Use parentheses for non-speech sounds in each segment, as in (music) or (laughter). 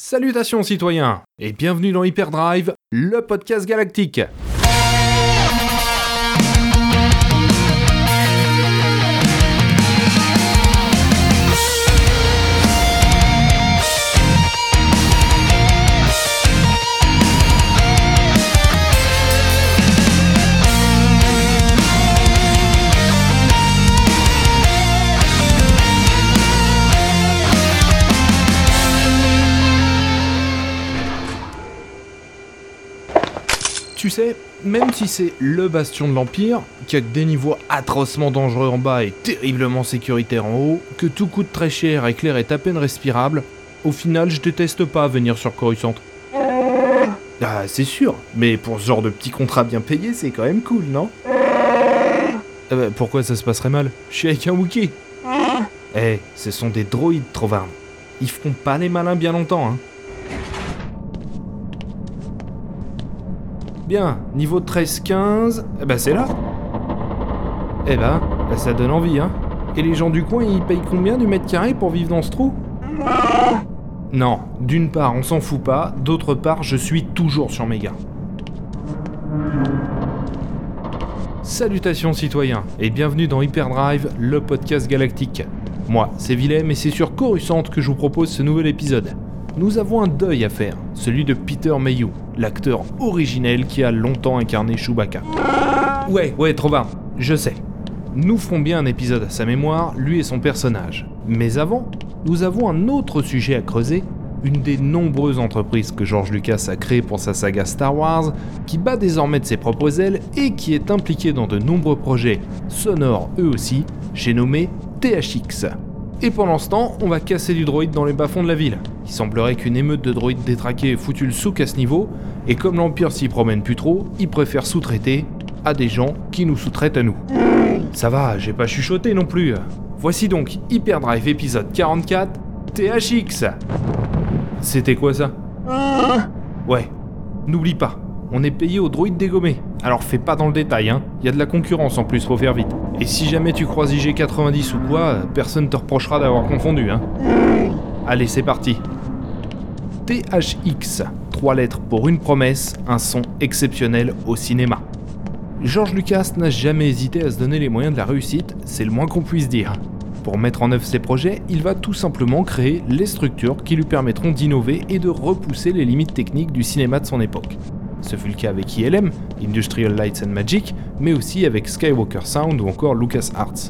Salutations citoyens et bienvenue dans Hyperdrive, le podcast galactique. Tu sais, même si c'est le bastion de l'Empire, qui a des niveaux atrocement dangereux en bas et terriblement sécuritaires en haut, que tout coûte très cher et que l'air est à peine respirable, au final je déteste pas venir sur Coruscant. Ah, c'est sûr, mais pour ce genre de petit contrat bien payé, c'est quand même cool, non? Ah bah, Pourquoi ça se passerait mal? Je suis avec un Wookie. Eh, ce sont des droïdes, Trovarne. Ils feront pas les malins bien longtemps, hein. Bien, niveau 13-15, eh ben c'est là. Eh ben, ça donne envie, hein. Et les gens du coin, ils payent combien du mètre carré pour vivre dans ce trou? Non, d'une part, on s'en fout pas, d'autre part, je suis toujours sur mes gars. Salutations citoyens, et bienvenue dans Hyperdrive, le podcast galactique. Moi, c'est Willem et c'est sur Coruscant que je vous propose ce nouvel épisode. Nous avons un deuil à faire, celui de Peter Mayhew, l'acteur originel qui a longtemps incarné Chewbacca. Ouais, ouais, trop bien, je sais. Nous ferons bien un épisode à sa mémoire, lui et son personnage. Mais avant, nous avons un autre sujet à creuser, une des nombreuses entreprises que George Lucas a créées pour sa saga Star Wars, qui bat désormais de ses propres ailes et qui est impliquée dans de nombreux projets sonores eux aussi, j'ai nommé THX. Et pendant ce temps, on va casser du droïde dans les bas-fonds de la ville. Il semblerait qu'une émeute de droïdes détraqués ait foutu le souk à ce niveau, et comme l'Empire s'y promène plus trop, il préfère sous-traiter à des gens qui nous sous-traitent à nous. Ça va, j'ai pas chuchoté non plus. Voici donc Hyperdrive épisode 44, THX. C'était quoi ça? Ouais, n'oublie pas, on est payé au droïde dégommé. Alors fais pas dans le détail, hein. Y a de la concurrence en plus, faut faire vite. Et si jamais tu croises IG90 ou quoi, personne te reprochera d'avoir confondu, hein. Allez, c'est parti. THX, trois lettres pour une promesse, un son exceptionnel au cinéma. George Lucas n'a jamais hésité à se donner les moyens de la réussite, c'est le moins qu'on puisse dire. Pour mettre en œuvre ses projets, il va tout simplement créer les structures qui lui permettront d'innover et de repousser les limites techniques du cinéma de son époque. Ce fut le cas avec ILM, Industrial Lights and Magic, mais aussi avec Skywalker Sound ou encore LucasArts.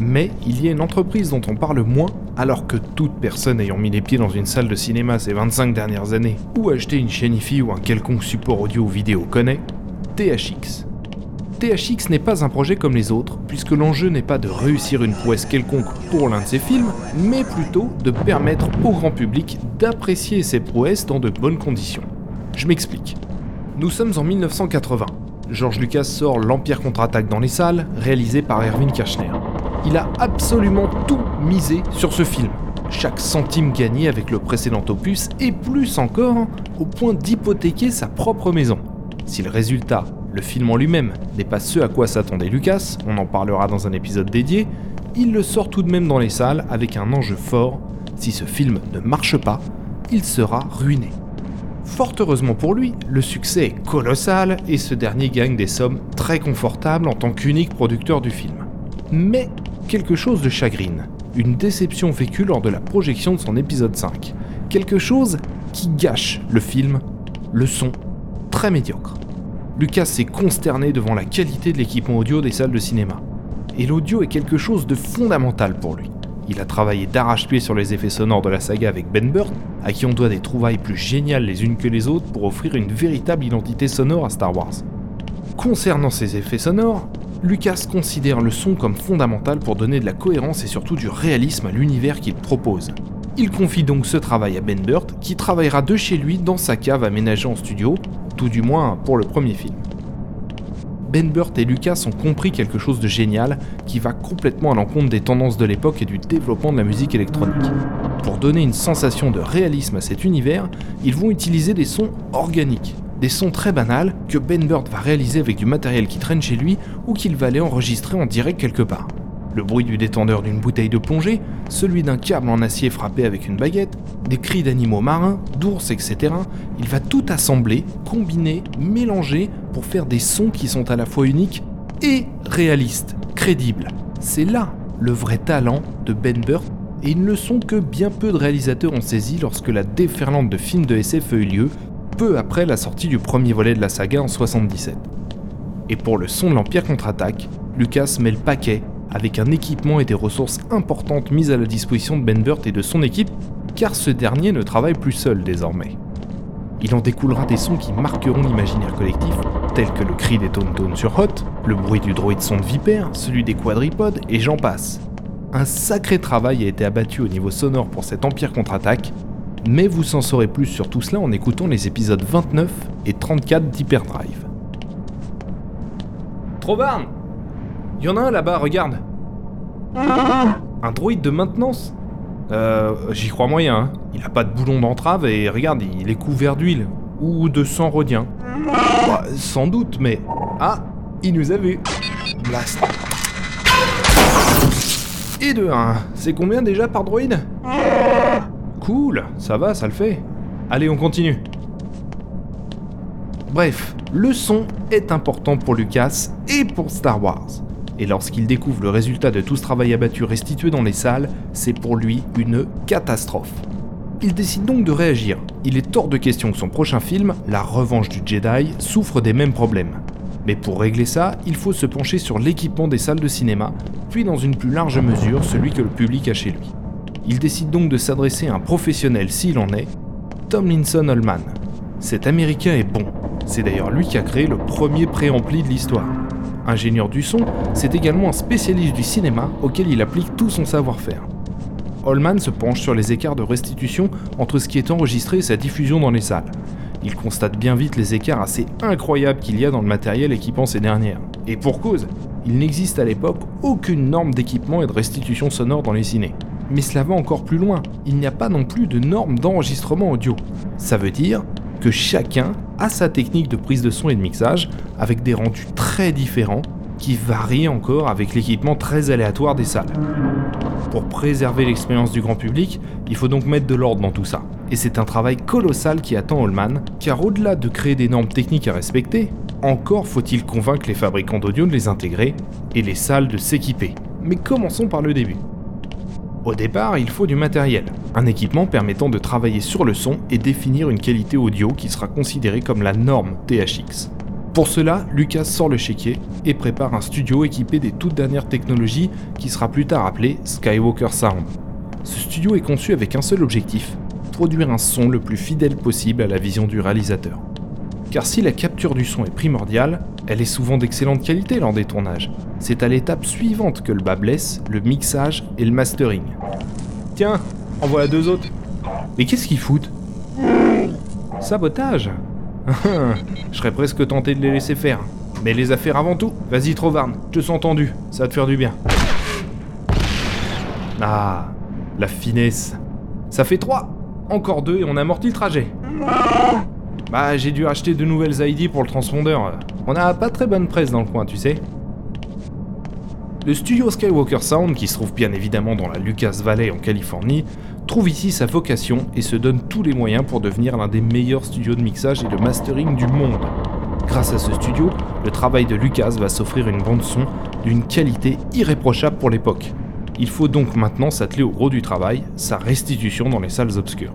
Mais il y a une entreprise dont on parle moins, alors que toute personne ayant mis les pieds dans une salle de cinéma ces 25 dernières années, ou acheté une chaîne IFI ou un quelconque support audio ou vidéo connaît, THX. THX n'est pas un projet comme les autres, puisque l'enjeu n'est pas de réussir une prouesse quelconque pour l'un de ses films, mais plutôt de permettre au grand public d'apprécier ces prouesses dans de bonnes conditions. Je m'explique. Nous sommes en 1980. George Lucas sort L'Empire contre-attaque dans les salles, réalisé par Erwin Kirchner. Il a absolument tout misé sur ce film. Chaque centime gagné avec le précédent opus et plus encore, au point d'hypothéquer sa propre maison. Si le résultat, le film en lui-même, n'est pas ce à quoi s'attendait Lucas, on en parlera dans un épisode dédié, il le sort tout de même dans les salles avec un enjeu fort. Si ce film ne marche pas, il sera ruiné. Fort heureusement pour lui, le succès est colossal et ce dernier gagne des sommes très confortables en tant qu'unique producteur du film. Mais quelque chose de chagrine, une déception vécue lors de la projection de son épisode 5. Quelque chose qui gâche le film, le son très médiocre. Lucas s'est consterné devant la qualité de l'équipement audio des salles de cinéma. Et l'audio est quelque chose de fondamental pour lui. Il a travaillé d'arrache-pied sur les effets sonores de la saga avec Ben Burt, à qui on doit des trouvailles plus géniales les unes que les autres pour offrir une véritable identité sonore à Star Wars. Concernant ces effets sonores, Lucas considère le son comme fondamental pour donner de la cohérence et surtout du réalisme à l'univers qu'il propose. Il confie donc ce travail à Ben Burt, qui travaillera de chez lui dans sa cave aménagée en studio, tout du moins pour le premier film. Ben Burt et Lucas ont compris quelque chose de génial qui va complètement à l'encontre des tendances de l'époque et du développement de la musique électronique. Pour donner une sensation de réalisme à cet univers, ils vont utiliser des sons organiques, des sons très banals que Ben Burt va réaliser avec du matériel qui traîne chez lui ou qu'il va aller enregistrer en direct quelque part. le bruit du détendeur d'une bouteille de plongée, celui d'un câble en acier frappé avec une baguette, des cris d'animaux marins, d'ours, etc. Il va tout assembler, combiner, mélanger pour faire des sons qui sont à la fois uniques et réalistes, crédibles. C'est là le vrai talent de Ben Burt et une leçon que bien peu de réalisateurs ont saisi lorsque la déferlante de films de SF a eu lieu, peu après la sortie du premier volet de la saga en 77. Et pour le son de l'Empire contre-attaque, Lucas met le paquet avec un équipement et des ressources importantes mises à la disposition de Ben Burt et de son équipe, car ce dernier ne travaille plus seul désormais. Il en découlera des sons qui marqueront l'imaginaire collectif, tels que le cri des Tauntaun sur Hot, le bruit du droïde son de Vipère, celui des quadripodes, et j'en passe. Un sacré travail a été abattu au niveau sonore pour cet Empire contre-attaque, mais vous en saurez plus sur tout cela en écoutant les épisodes 29 et 34 d'Hyperdrive. Trovarne Il y en a un là-bas, regarde Un droïde de maintenance? Euh, j'y crois moyen, hein. Il a pas de boulon d'entrave et regarde, il est couvert d'huile. Ou de sang rodien. Bah, sans doute, mais... Ah Il nous a vus Blast Et de 1, c'est combien déjà par droïde? Cool, ça va, ça le fait. Allez, on continue. Bref, le son est important pour Lucas et pour Star Wars. Et lorsqu'il découvre le résultat de tout ce travail abattu restitué dans les salles, c'est pour lui une catastrophe. Il décide donc de réagir. Il est hors de question que son prochain film, La Revanche du Jedi, souffre des mêmes problèmes. Mais pour régler ça, il faut se pencher sur l'équipement des salles de cinéma, puis dans une plus large mesure celui que le public a chez lui. Il décide donc de s'adresser à un professionnel s'il en est, Tomlinson Holman. Cet Américain est bon. C'est d'ailleurs lui qui a créé le premier préampli de l'histoire. Ingénieur du son, c'est également un spécialiste du cinéma auquel il applique tout son savoir-faire. Holman se penche sur les écarts de restitution entre ce qui est enregistré et sa diffusion dans les salles. Il constate bien vite les écarts assez incroyables qu'il y a dans le matériel équipant ces dernières. Et pour cause, il n'existe à l'époque aucune norme d'équipement et de restitution sonore dans les ciné. Mais cela va encore plus loin, il n'y a pas non plus de normes d'enregistrement audio. Ça veut dire que chacun a sa technique de prise de son et de mixage, avec des rendus très différents, qui varient encore avec l'équipement très aléatoire des salles. Pour préserver l'expérience du grand public, il faut donc mettre de l'ordre dans tout ça. Et c'est un travail colossal qui attend Holman, car au-delà de créer des normes techniques à respecter, encore faut-il convaincre les fabricants d'audio de les intégrer et les salles de s'équiper. Mais commençons par le début. Au départ, il faut du matériel, un équipement permettant de travailler sur le son et définir une qualité audio qui sera considérée comme la norme THX. Pour cela, Lucas sort le chéquier et prépare un studio équipé des toutes dernières technologies qui sera plus tard appelé Skywalker Sound. Ce studio est conçu avec un seul objectif, produire un son le plus fidèle possible à la vision du réalisateur. Car si la capture du son est primordiale, elle est souvent d'excellente qualité lors des tournages. C'est à l'étape suivante que le bas blesse, le mixage et le mastering. Tiens, en voilà deux autres. Mais qu'est-ce qu'ils foutent? Sabotage (laughs) Je serais presque tenté de les laisser faire. Mais les affaires avant tout. Vas-y Trovarne, je te sens tendu, ça va te faire du bien. Ah, la finesse. Ça fait trois. Encore deux et on amortit le trajet. Bah, j'ai dû acheter de nouvelles ID pour le transpondeur. On a pas très bonne presse dans le coin, tu sais. Le studio Skywalker Sound, qui se trouve bien évidemment dans la Lucas Valley en Californie, trouve ici sa vocation et se donne tous les moyens pour devenir l'un des meilleurs studios de mixage et de mastering du monde. Grâce à ce studio, le travail de Lucas va s'offrir une bande son d'une qualité irréprochable pour l'époque. Il faut donc maintenant s'atteler au gros du travail, sa restitution dans les salles obscures.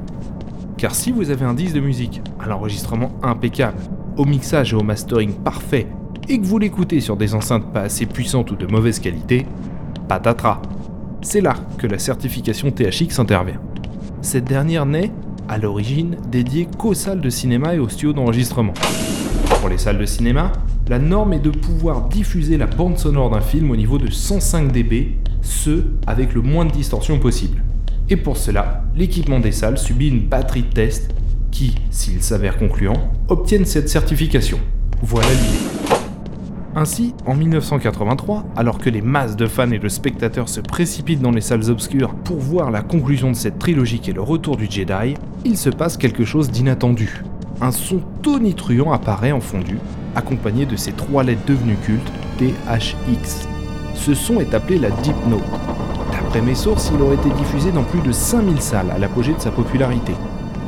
Car si vous avez un disque de musique, à l'enregistrement impeccable, au mixage et au mastering parfait, et que vous l'écoutez sur des enceintes pas assez puissantes ou de mauvaise qualité, patatras. C'est là que la certification THX intervient. Cette dernière n'est, à l'origine, dédiée qu'aux salles de cinéma et aux studios d'enregistrement. Pour les salles de cinéma, la norme est de pouvoir diffuser la bande sonore d'un film au niveau de 105 dB, ce avec le moins de distorsion possible. Et pour cela, l'équipement des salles subit une batterie de tests qui, s'il s'avère concluant, obtiennent cette certification. Voilà l'idée. Ainsi, en 1983, alors que les masses de fans et de spectateurs se précipitent dans les salles obscures pour voir la conclusion de cette trilogie est le retour du Jedi, il se passe quelque chose d'inattendu. Un son tonitruant apparaît en fondu, accompagné de ces trois lettres devenues cultes, THX. Ce son est appelé la Deep. D'après mes sources, il aurait été diffusé dans plus de 5000 salles à l'apogée de sa popularité.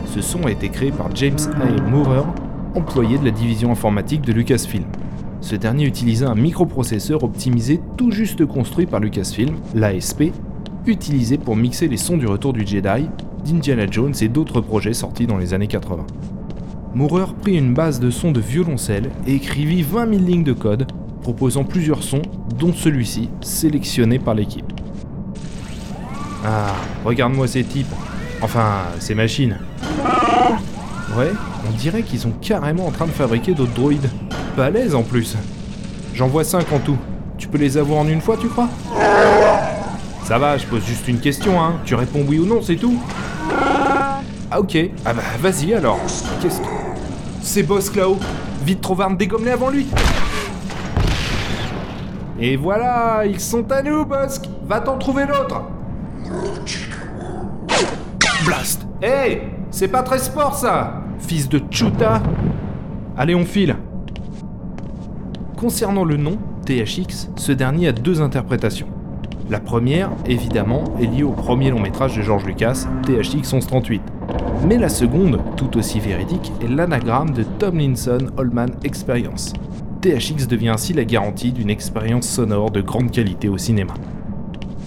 Ce son a été créé par James A. Moorer, employé de la division informatique de Lucasfilm. Ce dernier utilisait un microprocesseur optimisé tout juste construit par Lucasfilm, l'ASP, utilisé pour mixer les sons du retour du Jedi, d'Indiana Jones et d'autres projets sortis dans les années 80. Moorer prit une base de sons de violoncelle et écrivit 20 000 lignes de code proposant plusieurs sons, dont celui-ci, sélectionné par l'équipe. Ah, regarde-moi ces types. Enfin, ces machines. Ouais, on dirait qu'ils sont carrément en train de fabriquer d'autres droïdes. Pas à l'aise en plus. J'en vois 5 en tout. Tu peux les avoir en une fois, tu crois? Ça va, je pose juste une question, hein. Tu réponds oui ou non, c'est tout? Ah ok. Ah bah vas-y alors. Qu'est-ce que... C'est Boss là-haut. Vite trouver dégomme-les avant lui. Et voilà, ils sont à nous, Bosk Va t'en trouver l'autre Blast Hé C'est pas très sport, ça Fils de Chuta Allez, on file Concernant le nom, THX, ce dernier a deux interprétations. La première, évidemment, est liée au premier long métrage de George Lucas, THX 1138. Mais la seconde, tout aussi véridique, est l'anagramme de Tomlinson Holman Experience. THX devient ainsi la garantie d'une expérience sonore de grande qualité au cinéma.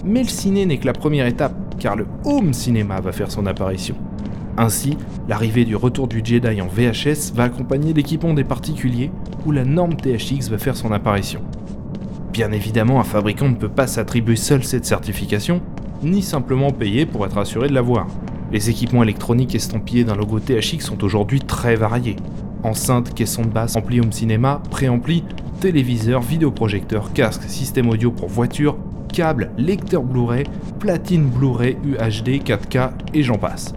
Mais le ciné n'est que la première étape, car le home cinéma va faire son apparition. Ainsi, l'arrivée du retour du Jedi en VHS va accompagner l'équipement des particuliers, où la norme THX va faire son apparition. Bien évidemment, un fabricant ne peut pas s'attribuer seul cette certification, ni simplement payer pour être assuré de l'avoir. Les équipements électroniques estampillés d'un logo THX sont aujourd'hui très variés. Enceinte, caisson de basse, ampli home cinéma, préampli, téléviseur, vidéoprojecteur, casque, système audio pour voiture, câble, lecteur Blu-ray, platine Blu-ray UHD 4K et j'en passe.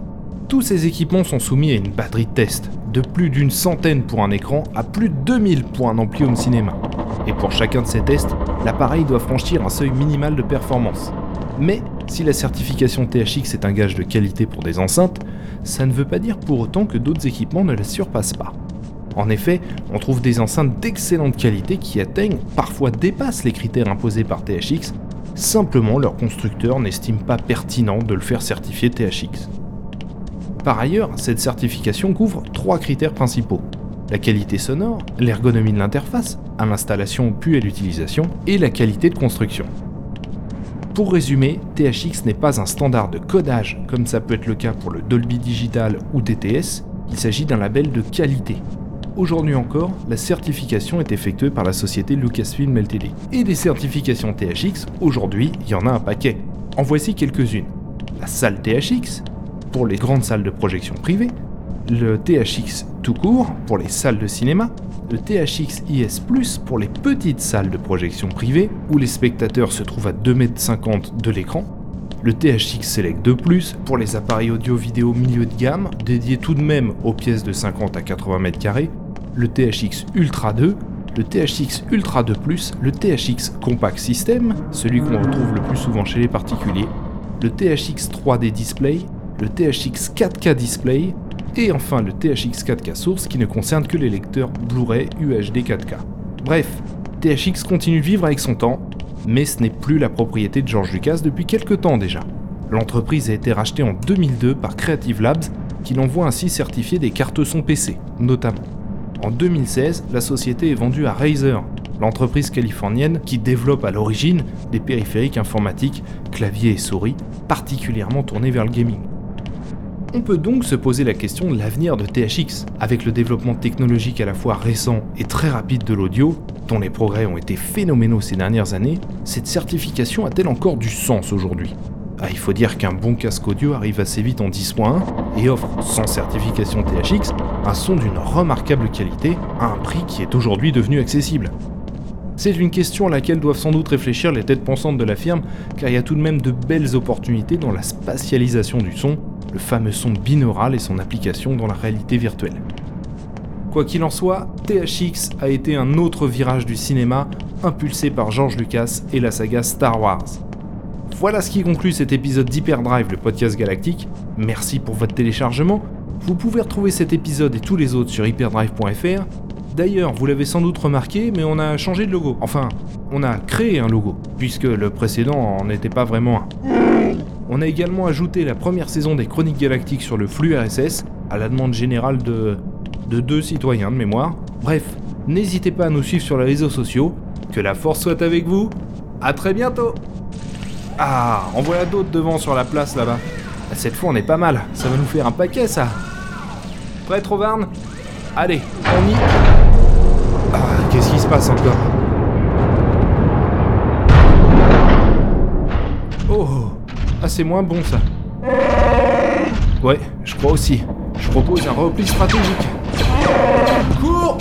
Tous ces équipements sont soumis à une batterie de test, de plus d'une centaine pour un écran à plus de 2000 pour un ampli home cinéma. Et pour chacun de ces tests, l'appareil doit franchir un seuil minimal de performance. Mais si la certification THX est un gage de qualité pour des enceintes, ça ne veut pas dire pour autant que d'autres équipements ne la surpassent pas. En effet, on trouve des enceintes d'excellente qualité qui atteignent, parfois dépassent les critères imposés par THX, simplement leur constructeur n'estime pas pertinent de le faire certifier THX. Par ailleurs, cette certification couvre trois critères principaux. La qualité sonore, l'ergonomie de l'interface, à l'installation puis à l'utilisation, et la qualité de construction. Pour résumer, THX n'est pas un standard de codage comme ça peut être le cas pour le Dolby Digital ou DTS, il s'agit d'un label de qualité, Aujourd'hui encore, la certification est effectuée par la société Lucasfilm Ltd. Et des certifications THX, aujourd'hui, il y en a un paquet. En voici quelques-unes. La salle THX, pour les grandes salles de projection privées, le THX tout court, pour les salles de cinéma, le THX IS Plus pour les petites salles de projection privées, où les spectateurs se trouvent à 2,50 m de l'écran, le THX Select 2 Plus pour les appareils audio-vidéo milieu de gamme, dédiés tout de même aux pièces de 50 à 80 m2, le THX Ultra 2, le THX Ultra 2 Plus, le THX Compact System, celui qu'on retrouve le plus souvent chez les particuliers, le THX 3D Display, le THX 4K Display, et enfin le THX 4K Source qui ne concerne que les lecteurs Blu-ray UHD 4K. Bref, THX continue de vivre avec son temps, mais ce n'est plus la propriété de George Lucas depuis quelques temps déjà. L'entreprise a été rachetée en 2002 par Creative Labs, qui l'envoie ainsi certifier des cartes son PC, notamment. En 2016, la société est vendue à Razer, l'entreprise californienne qui développe à l'origine des périphériques informatiques, claviers et souris, particulièrement tournés vers le gaming. On peut donc se poser la question de l'avenir de THX. Avec le développement technologique à la fois récent et très rapide de l'audio, dont les progrès ont été phénoménaux ces dernières années, cette certification a-t-elle encore du sens aujourd'hui? Ah, il faut dire qu'un bon casque audio arrive assez vite en 10.1 et offre, sans certification THX, un son d'une remarquable qualité à un prix qui est aujourd'hui devenu accessible. C'est une question à laquelle doivent sans doute réfléchir les têtes pensantes de la firme, car il y a tout de même de belles opportunités dans la spatialisation du son, le fameux son binaural et son application dans la réalité virtuelle. Quoi qu'il en soit, THX a été un autre virage du cinéma impulsé par George Lucas et la saga Star Wars. Voilà ce qui conclut cet épisode d'Hyperdrive, le podcast galactique. Merci pour votre téléchargement. Vous pouvez retrouver cet épisode et tous les autres sur hyperdrive.fr. D'ailleurs, vous l'avez sans doute remarqué, mais on a changé de logo. Enfin, on a créé un logo, puisque le précédent n'était pas vraiment un. On a également ajouté la première saison des Chroniques Galactiques sur le flux RSS, à la demande générale de, de deux citoyens de mémoire. Bref, n'hésitez pas à nous suivre sur les réseaux sociaux. Que la force soit avec vous. À très bientôt. Ah, en voilà d'autres devant sur la place là-bas. Cette fois, on est pas mal. Ça va nous faire un paquet, ça. Prêt, Trovarne Allez, on y... Ah, qu'est-ce qui se passe encore? Oh Ah, c'est moins bon, ça. Ouais, je crois aussi. Je propose un repli stratégique. Cours